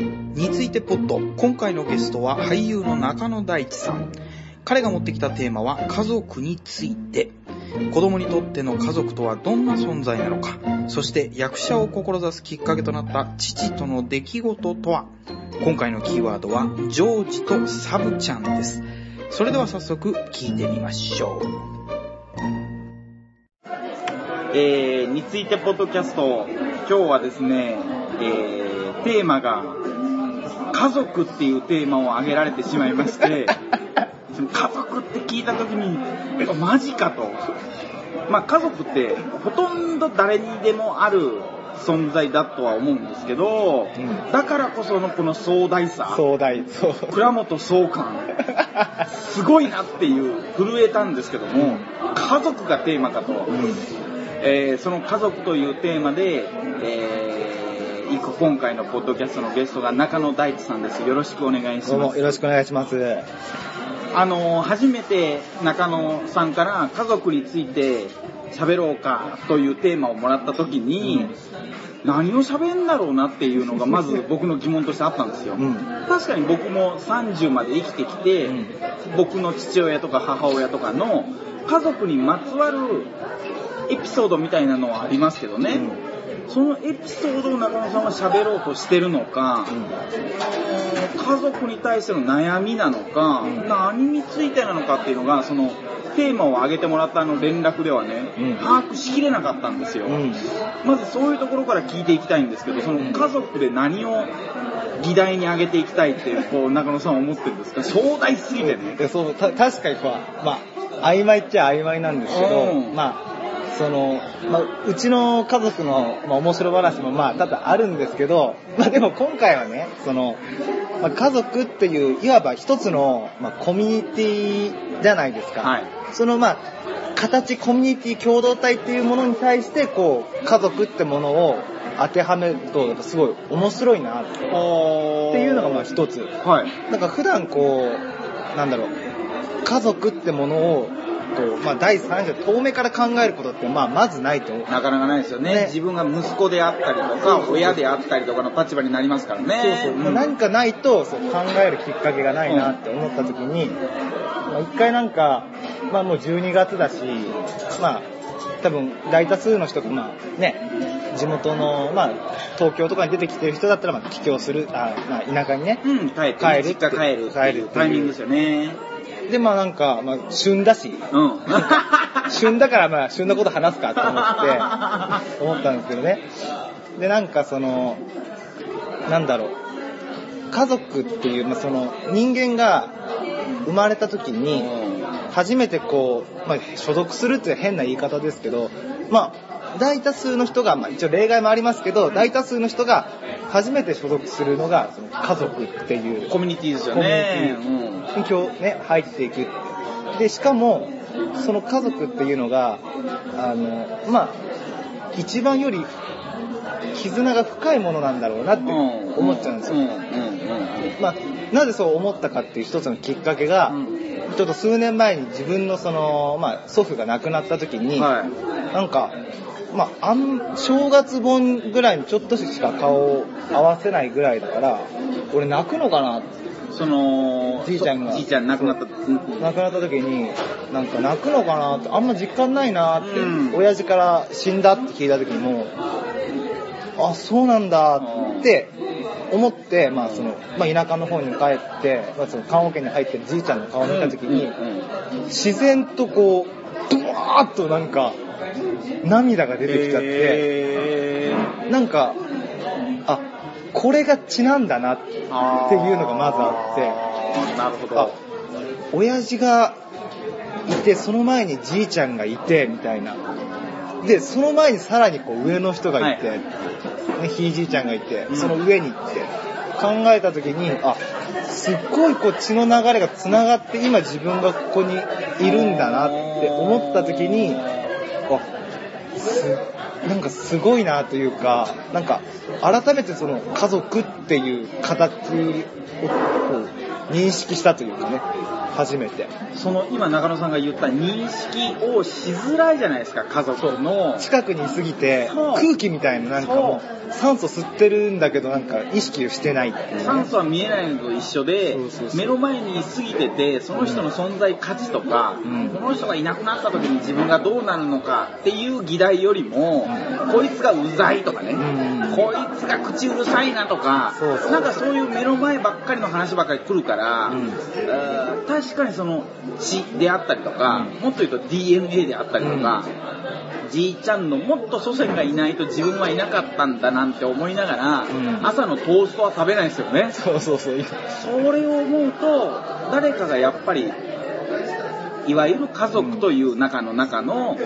についてポッド今回のゲストは俳優の中野大地さん。彼が持ってきたテーマは家族について。子供にとっての家族とはどんな存在なのか。そして役者を志すきっかけとなった父との出来事とは。今回のキーワードはジョージとサブちゃんです。それでは早速聞いてみましょう。えー、についてポッドキャスト、今日はですね、えー、テーマが、家族っていうテーマを挙げられてしまいまして、その家族って聞いた時に、マジかと。まあ家族ってほとんど誰にでもある存在だとは思うんですけど、うんだからこそのこの壮大さ、壮大、そう。倉本総監、すごいなっていう震えたんですけども、家族がテーマかと。えーその家族というテーマで、えー、今回のポッドキャストのゲストが中野大地さんです。よろしくお願いしどうもます。よろしくお願いします。あのー初めて中野さんから家族について喋ろうかというテーマをもらった時に、何を喋んだろうなっていうのがまず僕の疑問としてあったんですよ。うん確かに僕も30まで生きてきて、うん僕の父親とか母親とかの家族にまつわるエピソードみたいなのはありますけどね、そのエピソードを中野さんは喋ろうとしてるのか、家族に対しての悩みなのか、うん何についてなのかっていうのがそのテーマを挙げてもらったあの連絡ではね、うん。把握しきれなかったんですよ、うん。まずそういうところから聞いていきたいんですけどその家族で何を議題に挙げていきたいってこう中野さんは思ってるんですか？壮大すぎてね。でそうた確かにこう、まあ、曖昧っちゃ曖昧なんですけど、うん。まあ、その、まあ、うちの家族の、まあ、面白話もまあ多々あるんですけど、まあでも今回はね、その、まあ、家族っていう、いわば一つの、まあ、コミュニティじゃないですか。はいそのまあ、形、コミュニティ、共同体っていうものに対して、こう、家族ってものを当てはめると、やっぱすごい面白いなっていうのがまあ一つ。はいなんか普段こう、なんだろう、家族ってものを、まあ第三者、遠目から考えることって、まあまずないと。なかなかないですよねね自分が息子であったりとか親であったりとかの立場になりますからねそうそう。んまあ何かないとそう考えるきっかけがないなって思った時に、まあ一回なんか、まあもう12月だし、まあ多分大多数の人がまあね、地元の、まあ東京とかに出てきてる人だったらまあ帰郷する、あまあ田舎にね。うん、帰って、帰る実家帰る帰るタイミングですよね。でまあなんか、まあ旬だし、うん。旬だからまあ旬のこと話すかと思って思ったんですけどね。でなんかそのなんだろう。家族っていう、まあ、その人間が生まれた時に初めてこう、まあ、所属するって変な言い方ですけどまあ大多数の人が、まあ、一応例外もありますけど大多数の人が初めて所属するのがその家族っていうコミュニティですよね。コミ今日ね入っていくでしかもその家族っていうのがあのまあ一番より絆が深いものなんだろうなってうん。思っちゃうんですよ。まあ、なぜそう思ったかっていう一つのきっかけが、うん。ちょっと数年前に自分のその、まあ、祖父が亡くなった時に、はい。なん。か、まあ、あん正月本ぐらいにちょっとしか顔を合わせないぐらいだから俺泣くのかな？その、じいちゃんが。じいちゃん亡くなった。う。ん亡くなった時になんか泣くのかな？ってあんま実感ないなって、うん。親父から死んだって聞いた時にもあそうなんだって思って、まあそのまあ、田舎の方に帰って、まあ、その棺桶に入ってるじいちゃんの顔を見た時に、うん自然とこうブワーッとなんか涙が出てきちゃって、へなんかあこれが血なんだなっていうーのがまずあって。なるほあど。親父がいてその前にじいちゃんがいてみたいなでその前にさらにこう上の人がいて、はいね、ひいじいちゃんがいて、うんその上に行って考えた時にあすっごいこう血の流れがつながって今自分がここにいるんだなって思った時にあすなんかすごいなというかなんか改めてその家族っていう形をこう認識したというかね。初めて。その今中野さんが言った認識をしづらいじゃないですか、家族の。近くにいすぎて、空気みたいななんかもう、酸素吸ってるんだけどなんか意識をしてないっていうね。酸素は見えないのと一緒で目の前にいすぎててその人の存在価値とか、うん。この人がいなくなった時に自分がどうなるのかっていう議題よりも、こいつがうざいとかね、うん。こいつが口うるさいなとかそうそうなんかそういう目の前ばっかりの話ばっかり来るから、うん。あー確かにその血であったりとか、うんもっと言うと DNA であったりとか、じいちゃんのもっと祖先がいないと自分はいなかったんだなんて思いながら、ん朝のトーストは食べないですよね。そうそうそう。それを思うと、誰かがやっぱり、いわゆる家族という中の中の、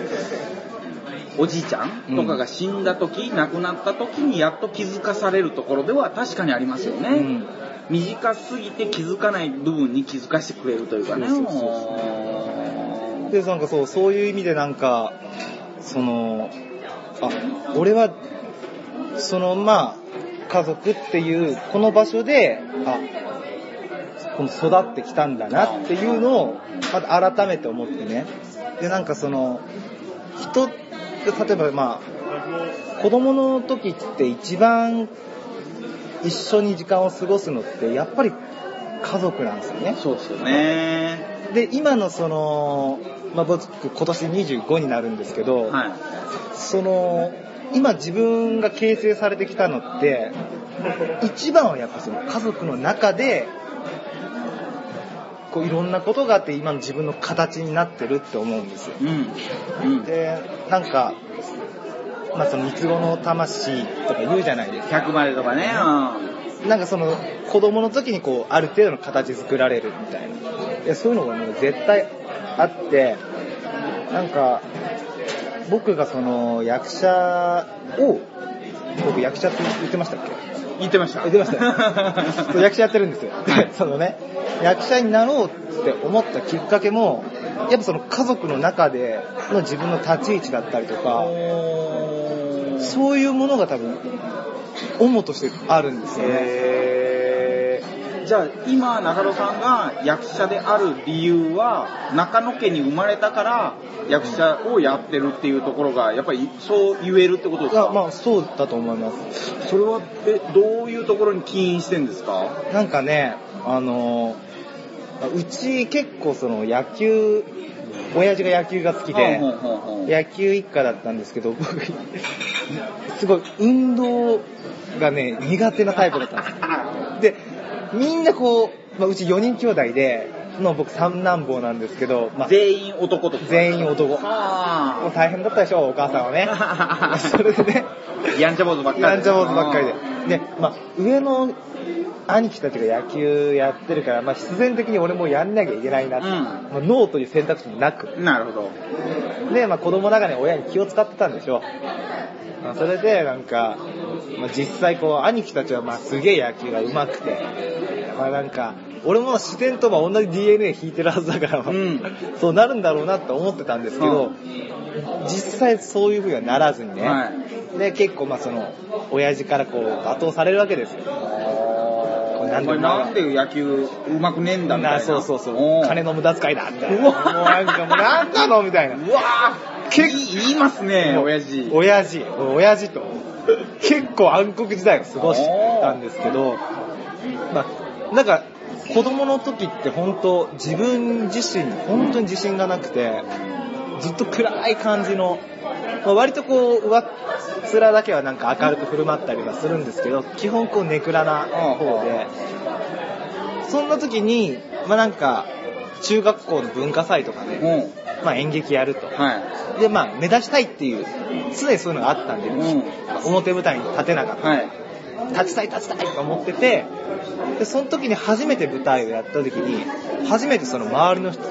おじいちゃんとかが死んだ時、亡くなった時にやっと気づかされるところでは確かにありますよね。うん短すぎて気づかない部分に気づかせてくれるというかね。そうそうそうで、なんかそう、そういう意味でなんか、その、あ、俺は、その、まあ、家族っていう、この場所で、あ、この育ってきたんだなっていうのを、また改めて思ってね。で、なんかその、人って、例えばまあ、子供の時って一番一緒に時間を過ごすのって、やっぱり家族なんですよね。そうですよね。で、今のその、まあ、僕、今年25になるんですけど、はい。その、今自分が形成されてきたのって、一番はやっぱその家族の中で、こういろんなことがあって今の自分の形になってるって思うんですよ。うん。うん。で、なんか、まあその三つ子の魂とか言うじゃないですか。100までとかね。なんかその子供の時にこうある程度の形作られるみたいな。いやそういうのがもう絶対あって、なんか僕がその役者を、僕役者って言ってましたっけ？うん。言ってました。言ってましたよ そう役者やってるんですよ。で そのね、役者になろうって思ったきっかけも、やっぱその家族の中での自分の立ち位置だったりとか、そういうものが多分、主としてあるんですよね。じゃあ今中野さんが役者である理由は中野家に生まれたから役者をやってるっていうところがやっぱりそう言えるってことですか？まあそうだと思います。それはえどういうところに起因してんですか？なんかね、あの、うち結構その野球、親父が野球が好きで、野球一家だったんですけど、僕、すごい運動がね、苦手なタイプだったんですよ。で、みんなこう、まあ、うち4人兄弟で、の僕三男坊なんですけど、まあ、全員男とか全員男。もうは大変だったでしょ、お母さんはね。それでね、あやんちゃ坊主ばっかりやんちゃ坊主ばっかりで。で、まあ、上の兄貴たちが野球やってるから、まあ、必然的に俺もやんなきゃいけないなって、うんまあ、ノーという選択肢もなく。なるほどで、まあ、子供ながらに親に気を使ってたんでしょう。まあ、それで、なんか、まあ、実際こう、兄貴たちはまあ、すげえ野球が上手くて、まあなんか、俺も自然とまあ同じ DNA 引いてるはずだから、うん。そうなるんだろうなって思ってたんですけど、実際そういう風にはならずにね、はで、結構まあその、親父からこう、罵倒されるわけですよ。おなんで前なんで野球うまくねえんだみたいな。そうそうそう。金の無駄遣いだみたいな。うわ。もうなんかもうなんなのみたいな。うわ。ー結い言いますね親父。親父、親父と。結構暗黒時代を過ごしたんですけど、まあ、なんか、子供の時って本当自分自身に本当に自信がなくて、ずっと暗い感じの、まあ、割とこう、上っ面だけはなんか明るく振る舞ったりはするんですけど、基本こうネクラな方で、そんな時に、まあなんか、中学校の文化祭とかで、うんまあ演劇やると。はいで、まあ、目立ちたいっていう、常にそういうのがあったんで、うん表舞台に立てなかった。はい立ちたい立ちたいと思ってて、で、その時に初めて舞台をやった時に、初めてその周りの人が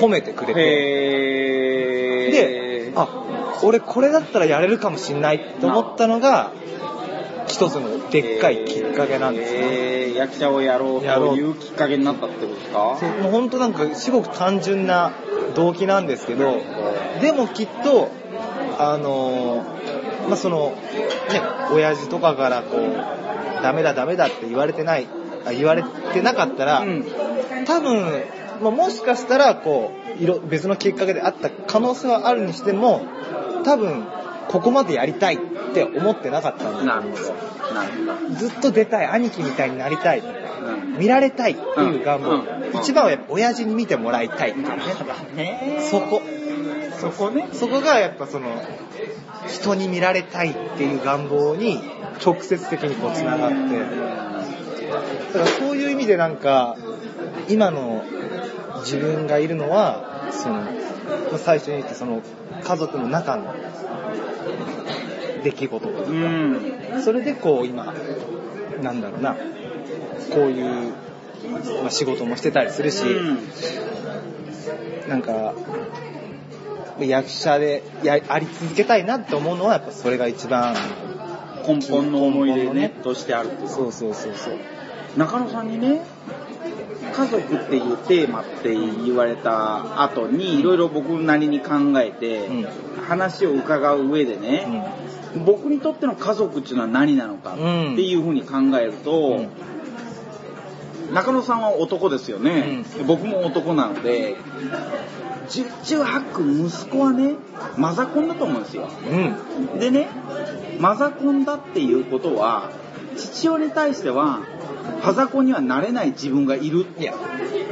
褒めてくれて、へで、あ、俺これだったらやれるかもしんないと思ったのが、一つのでっかいきっかけなんですよ。へー。役者をやろうやろうというきっかけになったってことですか？そうもう本当なんかすごく単純な動機なんですけど、でもきっと、あのーまあ、その、ね、親父とかからこう、ダメだダメだって言われてない、あ言われてなかったら、うん多分、まあ、もしかしたら、こう、いろ、別のきっかけであった可能性はあるにしても、多分、ここまでやりたいって思ってなかったんだなるほど。なるほど。ずっと出たい、兄貴みたいになりたい、うん見られたいっていう願望、うんうん一番はやっぱ親父に見てもらいたいっていうね。ねそこ。そこね。そこがやっぱその、人に見られたいっていう願望に直接的にこう繋がって、だからそういう意味でなんか、今の自分がいるのは、その、まあ最初に言ったその、家族の中の出来事とういうか、ん。それでこう今、なんだろうな、こういう、まあ、仕事もしてたりするし、なんか、役者でやあり続けたいなって思うのは、やっぱそれが一番、根本の思い出ねね、としてあるっていうそうそうそうそう。中野さんにね、家族っていうテーマって言われた後に、いろいろ僕なりに考えて、うん。話を伺う上でね、僕にとっての家族っていうのは何なのかっていうふうに考えると、中野さんは男ですよね、僕も男なので十中八九息子はねマザコンだと思うんですよ。うん。でねマザコンだっていうことは父親に対してはファザコンにはなれない自分がいるいや、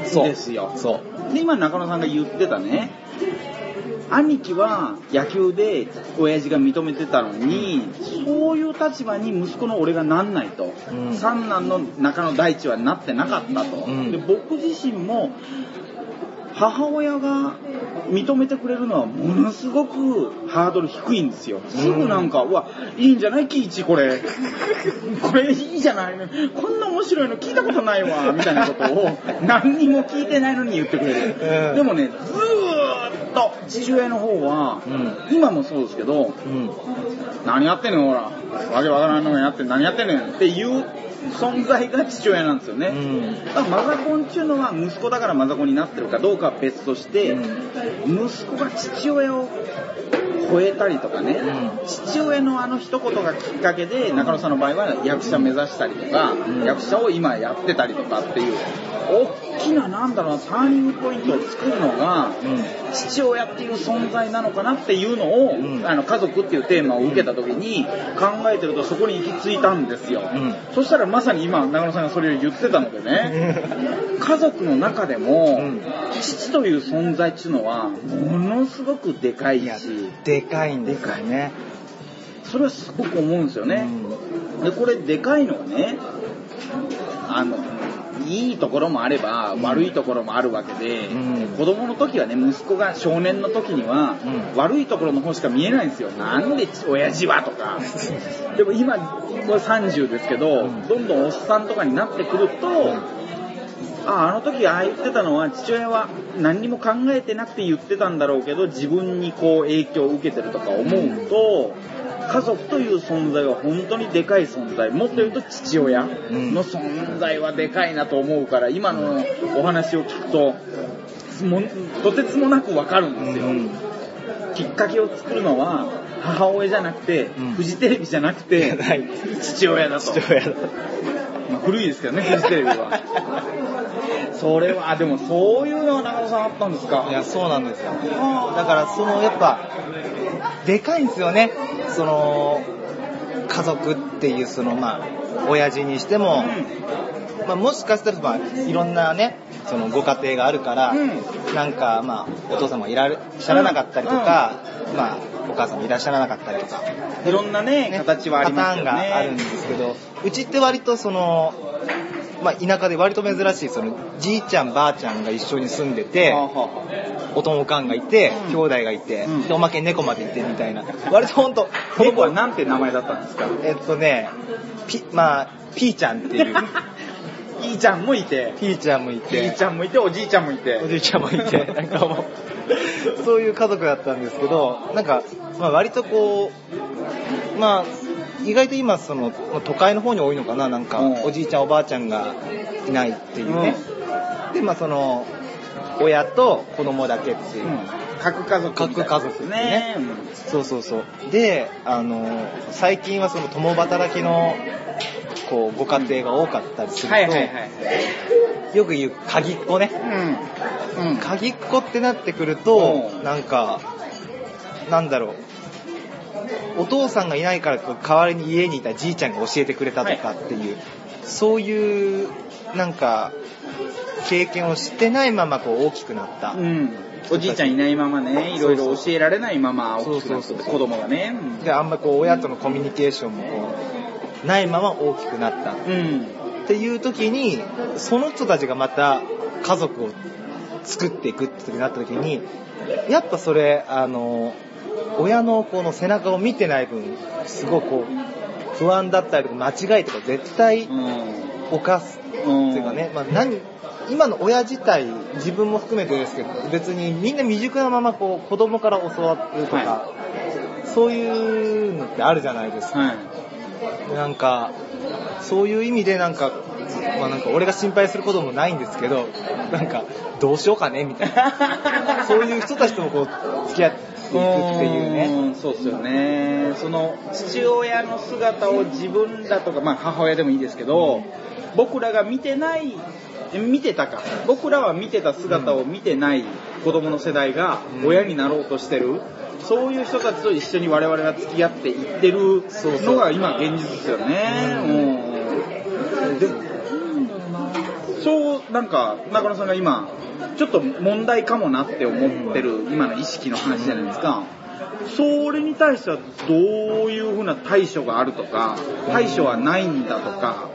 そう。ですよ。そう。で今中野さんが言ってたね。兄貴は野球で親父が認めてたのにそういう立場に息子の俺がなんないと、うん。三男の中野大地はなってなかったと、うん。で僕自身も母親が認めてくれるのはものすごくハードル低いんですよ。すぐなんか、うわ、いいんじゃない？キイチこれ。これいいじゃない？の。こんな面白いの聞いたことないわ。みたいなことを何にも聞いてないのに言ってくれる。うんでもね、ずーっと父親の方は、うん今もそうですけど、うん。何やってんねんほら。わけわからんのやって何やってんねんっていう存在が父親なんですよね。うん。だからマザコンっていうのは息子だからマザコンになってるかどうかは別として、息子が父親を超えたりとかね、うん。父親のあの一言がきっかけで中野さんの場合は役者目指したりとか、ん。役者を今やってたりとかっていう大きななんだろうなターニングポイントを作るのが、父親っていう存在なのかなっていうのを、うん。あの家族っていうテーマを受けた時に考えてるとそこに行き着いたんですよ、うん。そしたらまさに今長野さんがそれを言ってたのでね、家族の中でも、うん。父という存在っていうのはものすごくでかいし、でかいんですよね。それはすごく思うんですよね、でこれでかいのはねあのいいところもあれば悪いところもあるわけで、うん。子供の時はね息子が少年の時には、うん。悪いところの方しか見えないんですよ。なんで親父はとか。でも今もう30ですけど、うん。どんどんおっさんとかになってくると、ああの時ああ言ってたのは父親は何にも考えてなくて言ってたんだろうけど自分にこう影響を受けてるとか思うと家族という存在は本当にでかい存在。もっと言うと父親の存在はでかいなと思うから今のお話を聞くともとてつもなくわかるんですよ、うん。きっかけを作るのは母親じゃなくて、うん。フジテレビじゃなくて はい。父親だと。父親だ。まあ、古いですけどね、フジテレビは。それは、あでもそういうのは中野さんあったんですか？いや、そうなんですよ。だから、その、やっぱ、でかいんですよね。その、家族っていう、その、まあ、親父にしても、まあ、もしかしたら、まあ、いろんなね、そのご家庭があるから、うなんか、まあ、お父様いらっしゃらなかったりとか、まあ、お母さんもいらっしゃらなかったりとか、いろんなね、ね形はありますよね。パターンがあるんですけど、うちって割とその、まあ、田舎で割と珍しい、その、じいちゃん、ばあちゃんが一緒に住んでて、おとんおかんがいて、うん。兄弟がいて、うん。でおまけに猫までいてみたいな。割とほんと、あ猫はなんて名前だったんですか？えっとね、ピ、まあ、ピーちゃんっていう、いいちゃんもいて、ピーちゃんもいいいて、ちゃんもいて、おじいちゃんもいて。お。じいちゃんもいて、なんかもう、そういう家族だったんですけど、なんか、まあ割とこう、まあ、意外と今、その、まあ都会の方に多いのかな、なんかうん、おじいちゃんおばあちゃんがいないっていうね。で、まあその、親と子供だけっていう。うん核家族。核家族ねね。そうそうそう。で、あの、最近はその共働きの、こう、ご家庭が多かったりすると、はいはいはい。よく言う鍵っ子ね。うん。うん鍵っ子ってなってくるとう、んなんか、なんだろう。お父さんがいないから代わりに家にいたじいちゃんが教えてくれたとかっていう、そういう、なんか、経験をしてないままこう大きくなった。うん。おじいちゃんいないままね、いろいろ教えられないまま大きくなってそうそうそう子供がね。で、あんまこう親とのコミュニケーションもこう、ないまま大きくなった。うん。っていう時に、その人たちがまた家族を作っていくって時になった時に、やっぱそれ、あの、親のこの背中を見てない分、すごくこう、不安だったりとか間違いとか絶対うん。犯す。うんっていうかね、まあ何、今の親自体、自分も含めてですけど、別にみんな未熟なままこう子供から教わるとか、はそういうのってあるじゃないですか。はい。なんか、そういう意味でなんか、まあなんか俺が心配することもないんですけど、なんか、どうしようかねみたいな。そういう人たちともこう、付き合っていくっていうね。うんそうっすよね。その、父親の姿を自分だとか、まあ母親でもいいですけど、僕らが見てない、え見てたか。僕らは見てた姿を見てない子供の世代がうん親になろうとしてる。そういう人たちと一緒に我々が付き合っていってるのが今現実ですよね。うんでなんか、中野さんが今、ちょっと問題かもなって思ってる今の意識の話じゃないですか。それに対してはどういうふうな対処があるとか、対処はないんだとか、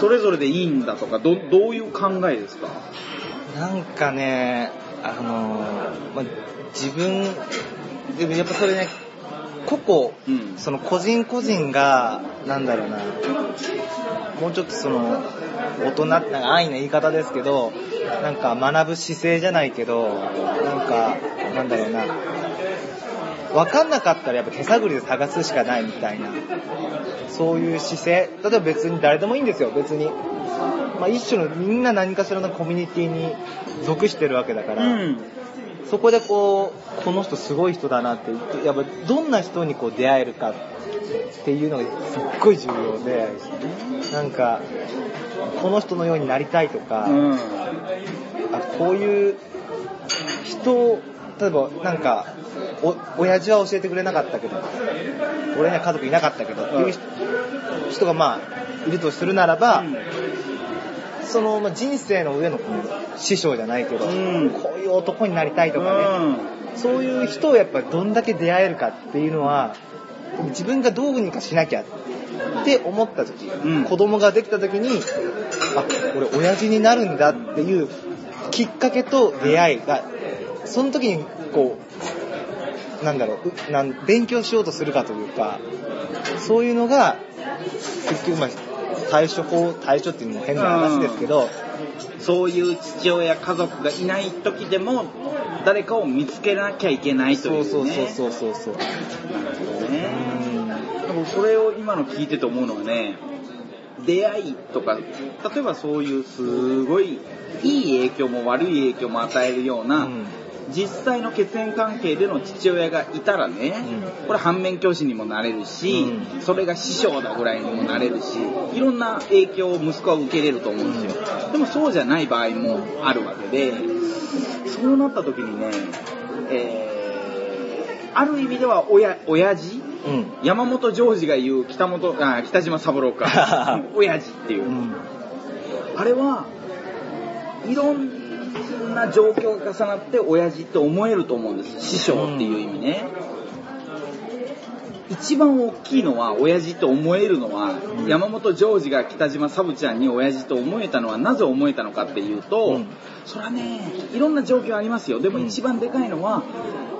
それぞれでいいんだとか、どどういう考えですか？なんかね、あのま、自分、でもやっぱそれね、個々、うん。その個人個人が、なんだろうな、もうちょっとその、大人なんか安易な言い方ですけど、なんか学ぶ姿勢じゃないけど、なんか、なんだろうな、分かんなかったらやっぱ手探りで探すしかないみたいな、そういう姿勢、例えば別に誰でもいいんですよ、別に。まあ一種のみんな何かしらのコミュニティに属してるわけだから、うん。そこでこう、この人すごい人だなって、やっぱどんな人にこう出会えるかっていうのがすっごい重要で、なんか、この人のようになりたいとか、うん。あこういう人を、例えばなんか、お、親父は教えてくれなかったけど、俺には家族いなかったけどっていう人人がまあ、いるとするならば、その、まあ、人生の上の師匠じゃないけど、うん。こういう男になりたいとかね、うそういう人をやっぱどんだけ出会えるかっていうのは、自分がどうにかしなきゃって思った時、うん。子供ができた時に、あ、俺親父になるんだっていうきっかけと出会いが、その時にこう、なんだろううなん、勉強しようとするかというか、そういうのが、結局まあ、対処法、対処っていうのも変な話ですけど、そういう父親、家族がいない時でも、誰かを見つけなきゃいけないという、そうね。そうそうそうそうそう。ね。でもそれを今の聞いてて思うのはね、出会いとか、例えばそういうすごいいい影響も悪い影響も与えるような、うん実際の血縁関係での父親がいたらね、うこれ反面教師にもなれるし、うそれが師匠だぐらいにもなれるし、いろんな影響を息子は受けれると思うんですよ。でもそうじゃない場合もあるわけで、そうなった時にね、えー、ある意味では親、親父うん。山本譲二が言う北本、あ、北島三郎か。親父っていうう。ん。あれはいろんな状況が重なって親父って思えると思うんです。師匠っていう意味ね。一番大きいのは親父と思えるのは、山本譲二が北島サブちゃんに親父と思えたのはなぜ思えたのかっていうと、うん。それはねいろんな状況ありますよ。でもうん。一番でかいのは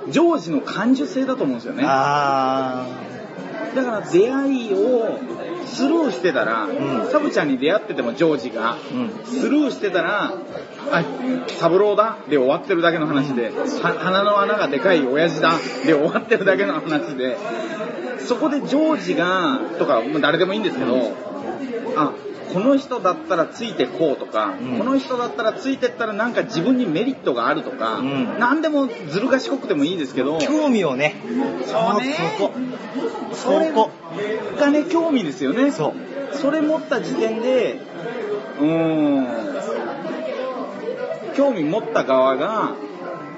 譲二の感受性だと思うんですよね。あだから出会いをスルーしてたら、うんサブちゃんに出会っててもジョージが、ー。うん。スルーしてたら、あ、三郎だで終わってるだけの話で、は鼻の穴がでかい親父だで終わってるだけの話で、そこでジョージが、とか、まあ誰でもいいんですけど、あ、この人だったらついてこうとか、うんこの人だったらついてったらなんか自分にメリットがあるとか、うん何でもずる賢くてもいいですけど、興味をね。そうねそこ。そこ。がね、興味ですよね。そう。それ持った時点で、うーん、興味持った側が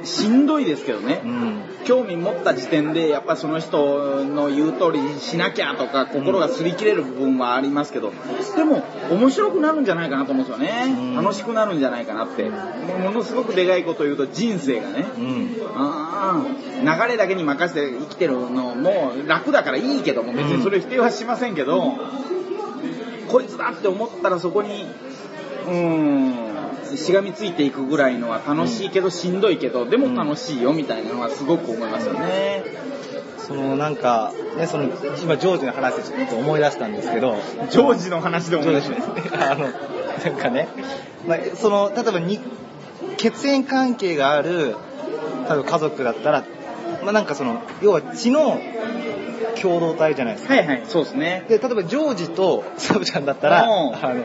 しんどいですけどね、うん。興味持った時点でやっぱその人の言う通りにしなきゃとか心が擦り切れる部分はありますけどでも面白くなるんじゃないかなと思うんですよね、うん。楽しくなるんじゃないかなって。ものすごくでかいこと言うと人生がね。うん。ああ流れだけに任せて生きてるのも楽だからいいけども別にそれを否定はしませんけど、こいつだって思ったらそこにうーんしがみついていくぐらいのは楽しいけどしんどいけどでも楽しいよみたいなのはすごく思いますよね。そのなんか、ね、その、今、ジョージの話でちょっと思い出したんですけど、ジョージの話でもジョージですね。あの、なんかね、まあ、その、例えばに、血縁関係がある、例えば家族だったら、まあなんかその、要は血の共同体じゃないですか。はいはい、そうですね。で、例えばジョージとサブちゃんだったら、うんあの、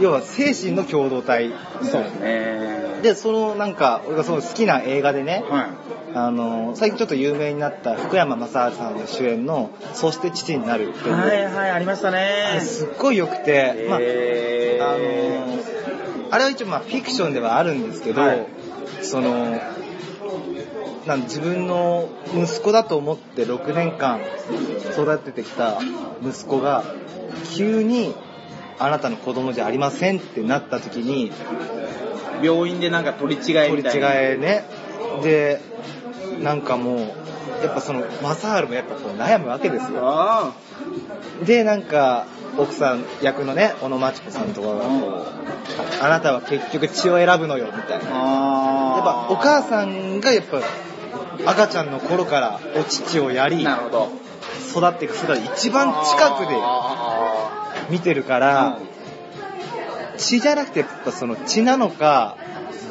要は精神の共同体。そうですね。で、そのなんか、俺がその好きな映画でね、はい。あの、最近ちょっと有名になった福山雅治さんの主演の、そして父になるっていう、はいはい、ありましたね。すっごい良くて、まあ、えーあのあれは一応まあフィクションではあるんですけど、はいその、なん自分の息子だと思って6年間育ててきた息子が急にあなたの子供じゃありませんってなった時に病院でなんか取り違え取り違みたいな。えね。でなんかもうやっぱその正治もやっぱこう悩むわけですよ。あでなんか奥さん役のね小野真知子さんとかがこう。あなたは結局血を選ぶのよみたいな。あ。やっぱお母さんがやっぱ赤ちゃんの頃からお乳をやりなるほど。育っていく姿一番近くであ見てるかーら血じゃなくてやっぱその血なのか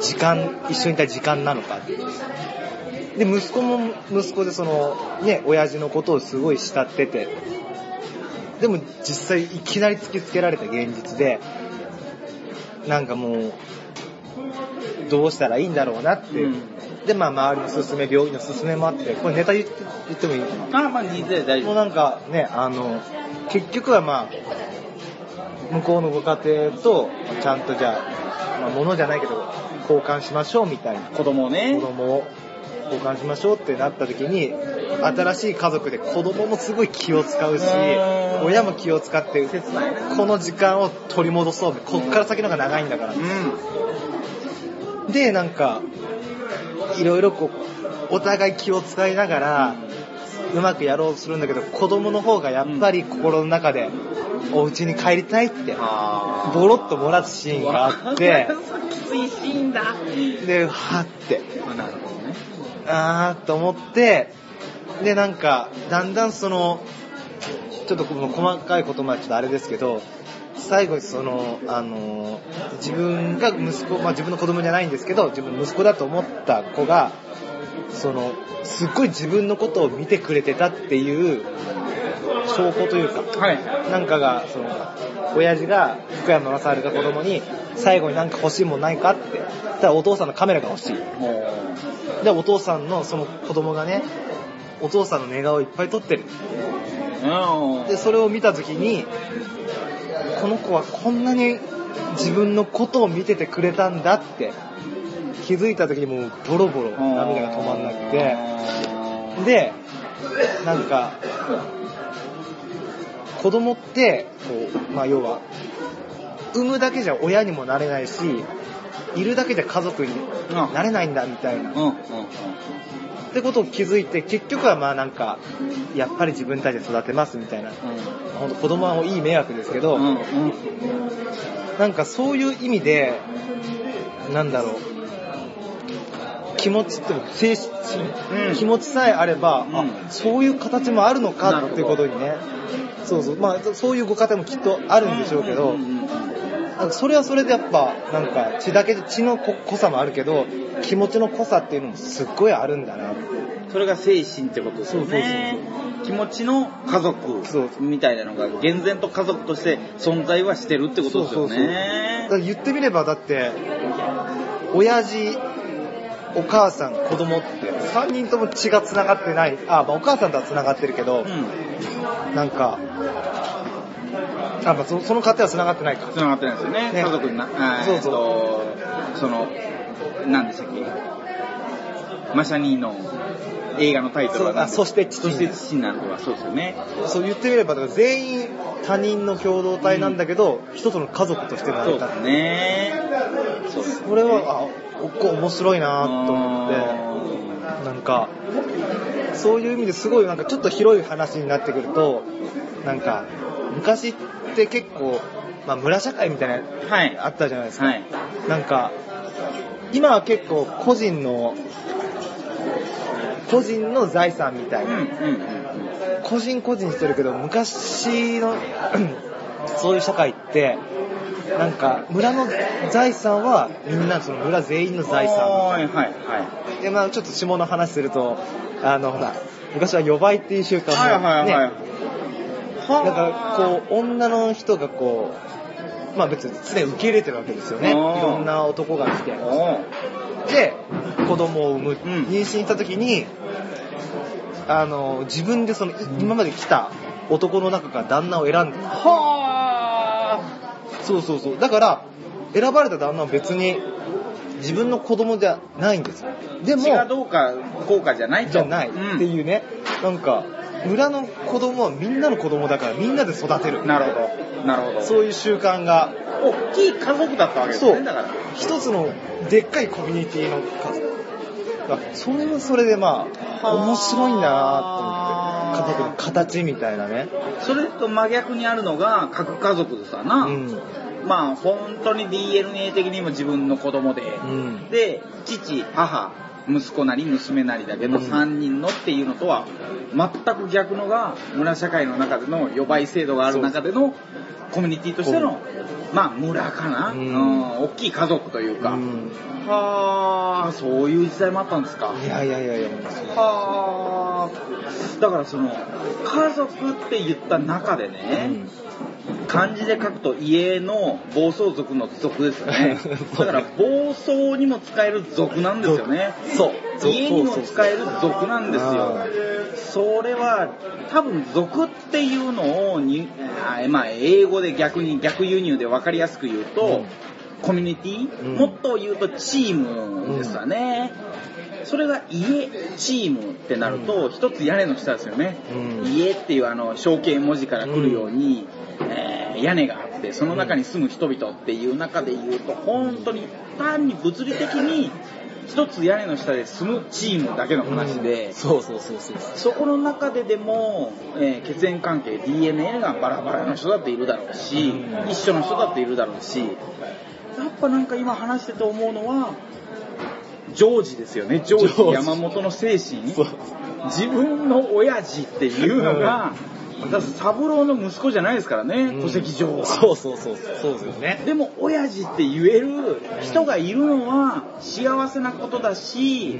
時間一緒にいた時間なのか。っていうで息子も息子でそのね親父のことをすごい慕ってて。でも実際いきなり突きつけられた現実でなんかもうどうしたらいいんだろうなって、うんでまあ周りの勧め病院の勧めもあってこれネタ言って言ってもいい？あー、まあ、人生大丈夫。もうなんかね、あの、結局はまあ、向こうのご家庭と、ちゃんとじゃあ、まあ、物じゃないけど、交換しましょうみたいな。子供をね子。供を交換しましょうってなった時に、新しい家族で子供もすごい気を使うしう、ん親も気を使って、この時間を取り戻そう。こっから先の方が長いんだからう。ん。で、なんか、いろいろこう、お互い気を使いながら、うまくやろうとするんだけど、子供の方がやっぱり心の中で、お家に帰りたいって、あボロッと漏らすシーンがあって、きついシーンだ。で、はって、なるほどね。あーと思って、で、なんか、だんだんその、ちょっとこの細かいことまでちょっとあれですけど、最後にその、あの、自分が息子、まあ自分の子供じゃないんですけど、自分の息子だと思った子が、その、すっごい自分のことを見てくれてたっていう証拠というか、はい。なんかが、その、親父が、福山雅治が子供に、最後になんか欲しいもんないかって。そしたらお父さんのカメラが欲しい。もで、お父さんのその子供がね、お父さんの寝顔をいっぱい撮ってる。で、それを見たときに、この子はこんなに自分のことを見ててくれたんだって気づいたときにもうボロボロ涙が止まんなくて、で、なんか、子供って、こう、まあ要は、産むだけじゃ親にもなれないし、いるだけじゃ家族になれないんだみたいな。うん。うん。ってことを気づいて、結局はまあなんか、やっぱり自分たちで育てますみたいな。本当子供はいい迷惑ですけど、うん。うん。なんかそういう意味で、なんだろう、気持ちって精神、うん気持ちさえあれば、うんあそういう形もあるのかってことにね、そうそう、まあそういうご家庭もきっとあるんでしょうけど、んんんなんかそれはそれでやっぱ、なんか血だけで血の濃濃さもあるけど、気持ちの濃さっていうのもすっごいあるんだなって。それが精神ってことですよね。気持ちの家族そうみたいなのが厳然と家族として存在はしてるってことですよそうそうそう言ってみればだって、親父、お母さん、子供って3人とも血が繋がってない。あ、まあお母さんとは繋がってるけど、うん。なんか、あ、まあ、そその過程は繋がってないか。繋がってないですよね。ね。家族にな、そうそう。えっとその、何でしたっけ。マシャニーの映画のタイトルはそして父そして父になるとはそうですよね。そう言ってみれば、だから全員他人の共同体なんだけど、一つの家族として生まれた。そうですね。そうですこれは、あ、おこ面白いなと思って、なんか、そういう意味ですごいなんかちょっと広い話になってくると、なんか、昔って結構、まあ村社会みたいな、はいあったじゃないですか。はい。なんか、今は結構個人の、個人の財産みたいうんうんな、個人個人してるけど、昔の そういう社会って、なんか村の財産はみんなその村全員の財産。はいはいはい。で、まあちょっと下の話すると、あの、ほら、昔は予売っていう習慣も、ね、はいはいはい。だからこう、女の人がこう、まあ別に常に受け入れてるわけですよね。いろんな男が来て。で、子供を産む。ん妊娠した時に、あの、自分でその、い今まで来た男の中から旦那を選んで。はそうそうそう。だから、選ばれた旦那は別に自分の子供じゃないんですよ。でも、血がどうか効果じゃないと。じゃないっうんていうね、なんか、村の子供はみんなの子供だからみんなで育てる。なるほど。なるほど。そういう習慣が、大きい家族だったわけですね、そうだから。一つのでっかいコミュニティの数。あそれはそれでまあ、面白いなと思って。家族の形みたいなね。それと真逆にあるのが核家族ですわな。うん。まあ本当に DNA 的にも自分の子供で、うん。で父母息子なり娘なりだけど、うん。3人のっていうのとは全く逆のが村社会の中での予売制度がある中でのコミュニティとしてのまあ村かな、ううんん大きい家族というか、うん。はあそういう時代もあったんですか。いやいやいやいや、はあ。だからその家族って言った中でね、漢字で書くと家の暴走族の族ですよね。だから暴走にも使える族なんですよね。そう。家にも使える族なんですよ。あそれは多分族っていうのをにあまあ英語で逆に逆輸入で分かりやすく言うと、うんコミュニティ、うん。もっと言うとチームですわね、それが家チームってなると一つ屋根の下ですよね、うん。家っていうあの象形文字から来るように、えー屋根があってその中に住む人々っていう中で言うと本当に単に物理的に一つ屋根の下で住むチームだけの話で、そうそうそうそう。そこの中ででも、えー血縁関係 DNA がバラバラの人だっているだろうし、うん。一緒の人だっているだろうしやっぱなんか今話してて思うのはジョージですよね。ジョージ山本の精神。自分の親父っていうのが、私三郎の息子じゃないですからね、うん。戸籍上は。そうそうそう。そうですよね。でも親父って言える人がいるのは幸せなことだし、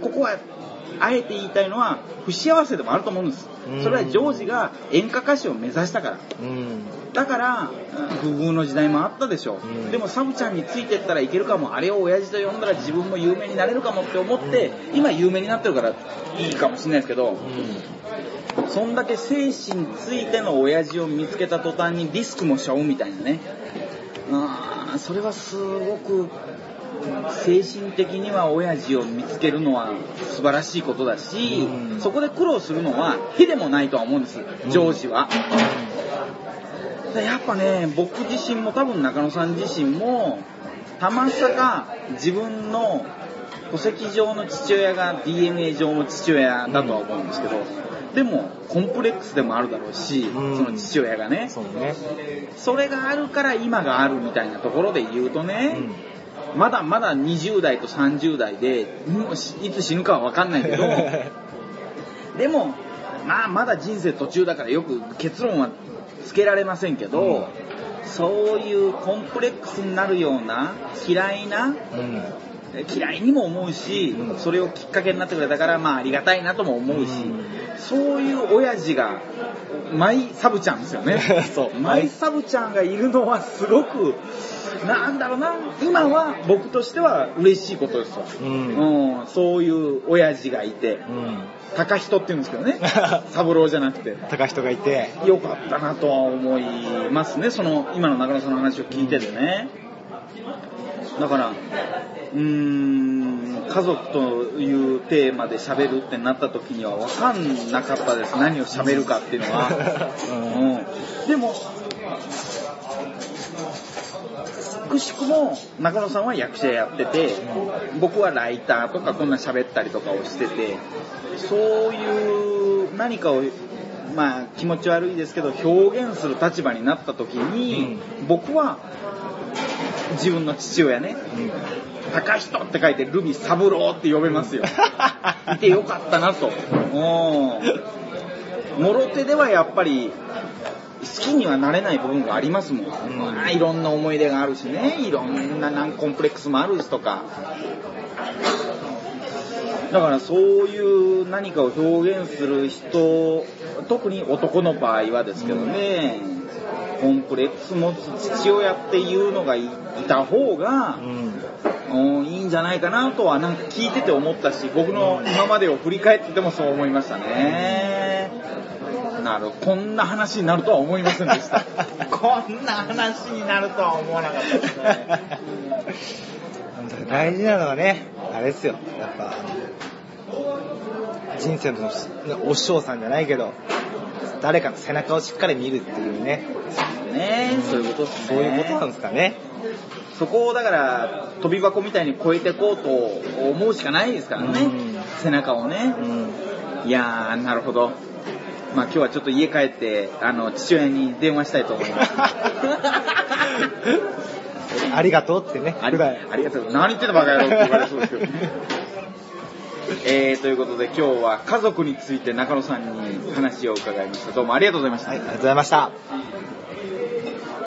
ここはあえて言いたいのは不幸せでもあると思うんです。うん。それはジョージが演歌歌手を目指したから。うん。だから不遇の時代もあったでしょう、うん。でもサブちゃんについてったらいけるかも。あれを親父と呼んだら自分も有名になれるかもって思って、今有名になってるからいいかもしれないですけどそんだけ精神ついての親父を見つけた途端にリスクもしちゃうみたいなね。うんそれはすごく精神的には親父を見つけるのは素晴らしいことだし、うん。そこで苦労するのは非でもないとは思うんですジョージは。でやっぱね僕自身も多分中野さん自身もたまさか自分の戸籍上の父親が DNA 上の父親だとは思うんですけど、でもコンプレックスでもあるだろうし、うん。その父親がね。そうね。それがあるから今があるみたいなところで言うとね、まだまだ20代と30代でもうしいつ死ぬかは分かんないけど でもまあまだ人生途中だからよく結論はつけられませんけど、そういうコンプレックスになるような嫌いなうん。嫌いにも思うし、うんそれをきっかけになってくれたからまあありがたいなとも思うし、うんそういう親父が、マイサブちゃんですよね。そうマイサブちゃんがいるのはすごく、なんだろうな、今は僕としては嬉しいことですわ。う。うんん、そういう親父がいて、うん。高人って言うんですけどね。三郎じゃなくて。高人がいて、よかったなとは思いますね、その今の中野さんの話を聞いててね。だから、うーん、家族というテーマで喋るってなった時には分かんなかったです、何を喋るかっていうのは。うん、でも、くしくも中野さんは役者やってて、僕はライターとかこんな喋ったりとかをしてて、そういう何かを、まあ気持ち悪いですけど表現する立場になった時に、僕は自分の父親ね、高人って書いてルビ三郎って呼べますよ。いてよかったなと。うん。もろ手ではやっぱり好きにはなれない部分がありますもん。まあいろんな思い出があるしね、いろんななんコンプレックスもあるしとか。だからそういう何かを表現する人、特に男の場合はですけどね、コンプレックス持つ父親っていうのがいいた方がう、ん。うんいいんじゃないかなとはなんか聞いてて思ったし、僕の今までを振り返っててもそう思いましたね。なるこんな話になるとは思いませんでした。こんな話になるとは思わなかったですね。大事なのはね、あれですよ。やっぱ、人生のお師匠さんじゃないけど、誰かの背中をしっかり見るっていうね、ねそういうことですね。そういうことなんですかね。そこをだから飛び箱みたいに越えていこうと思うしかないですからね、うん背中をねう、ん。いやーなるほどまあ今日はちょっと家帰ってあの父親に電話したいと思います ありがとうってね、あり。ありがとう何言ってんのバカ野郎って言われそうですけどねえー、ということで今日は家族について中野さんに話を伺いましたどうもありがとうございました、はい、ありがとうございました。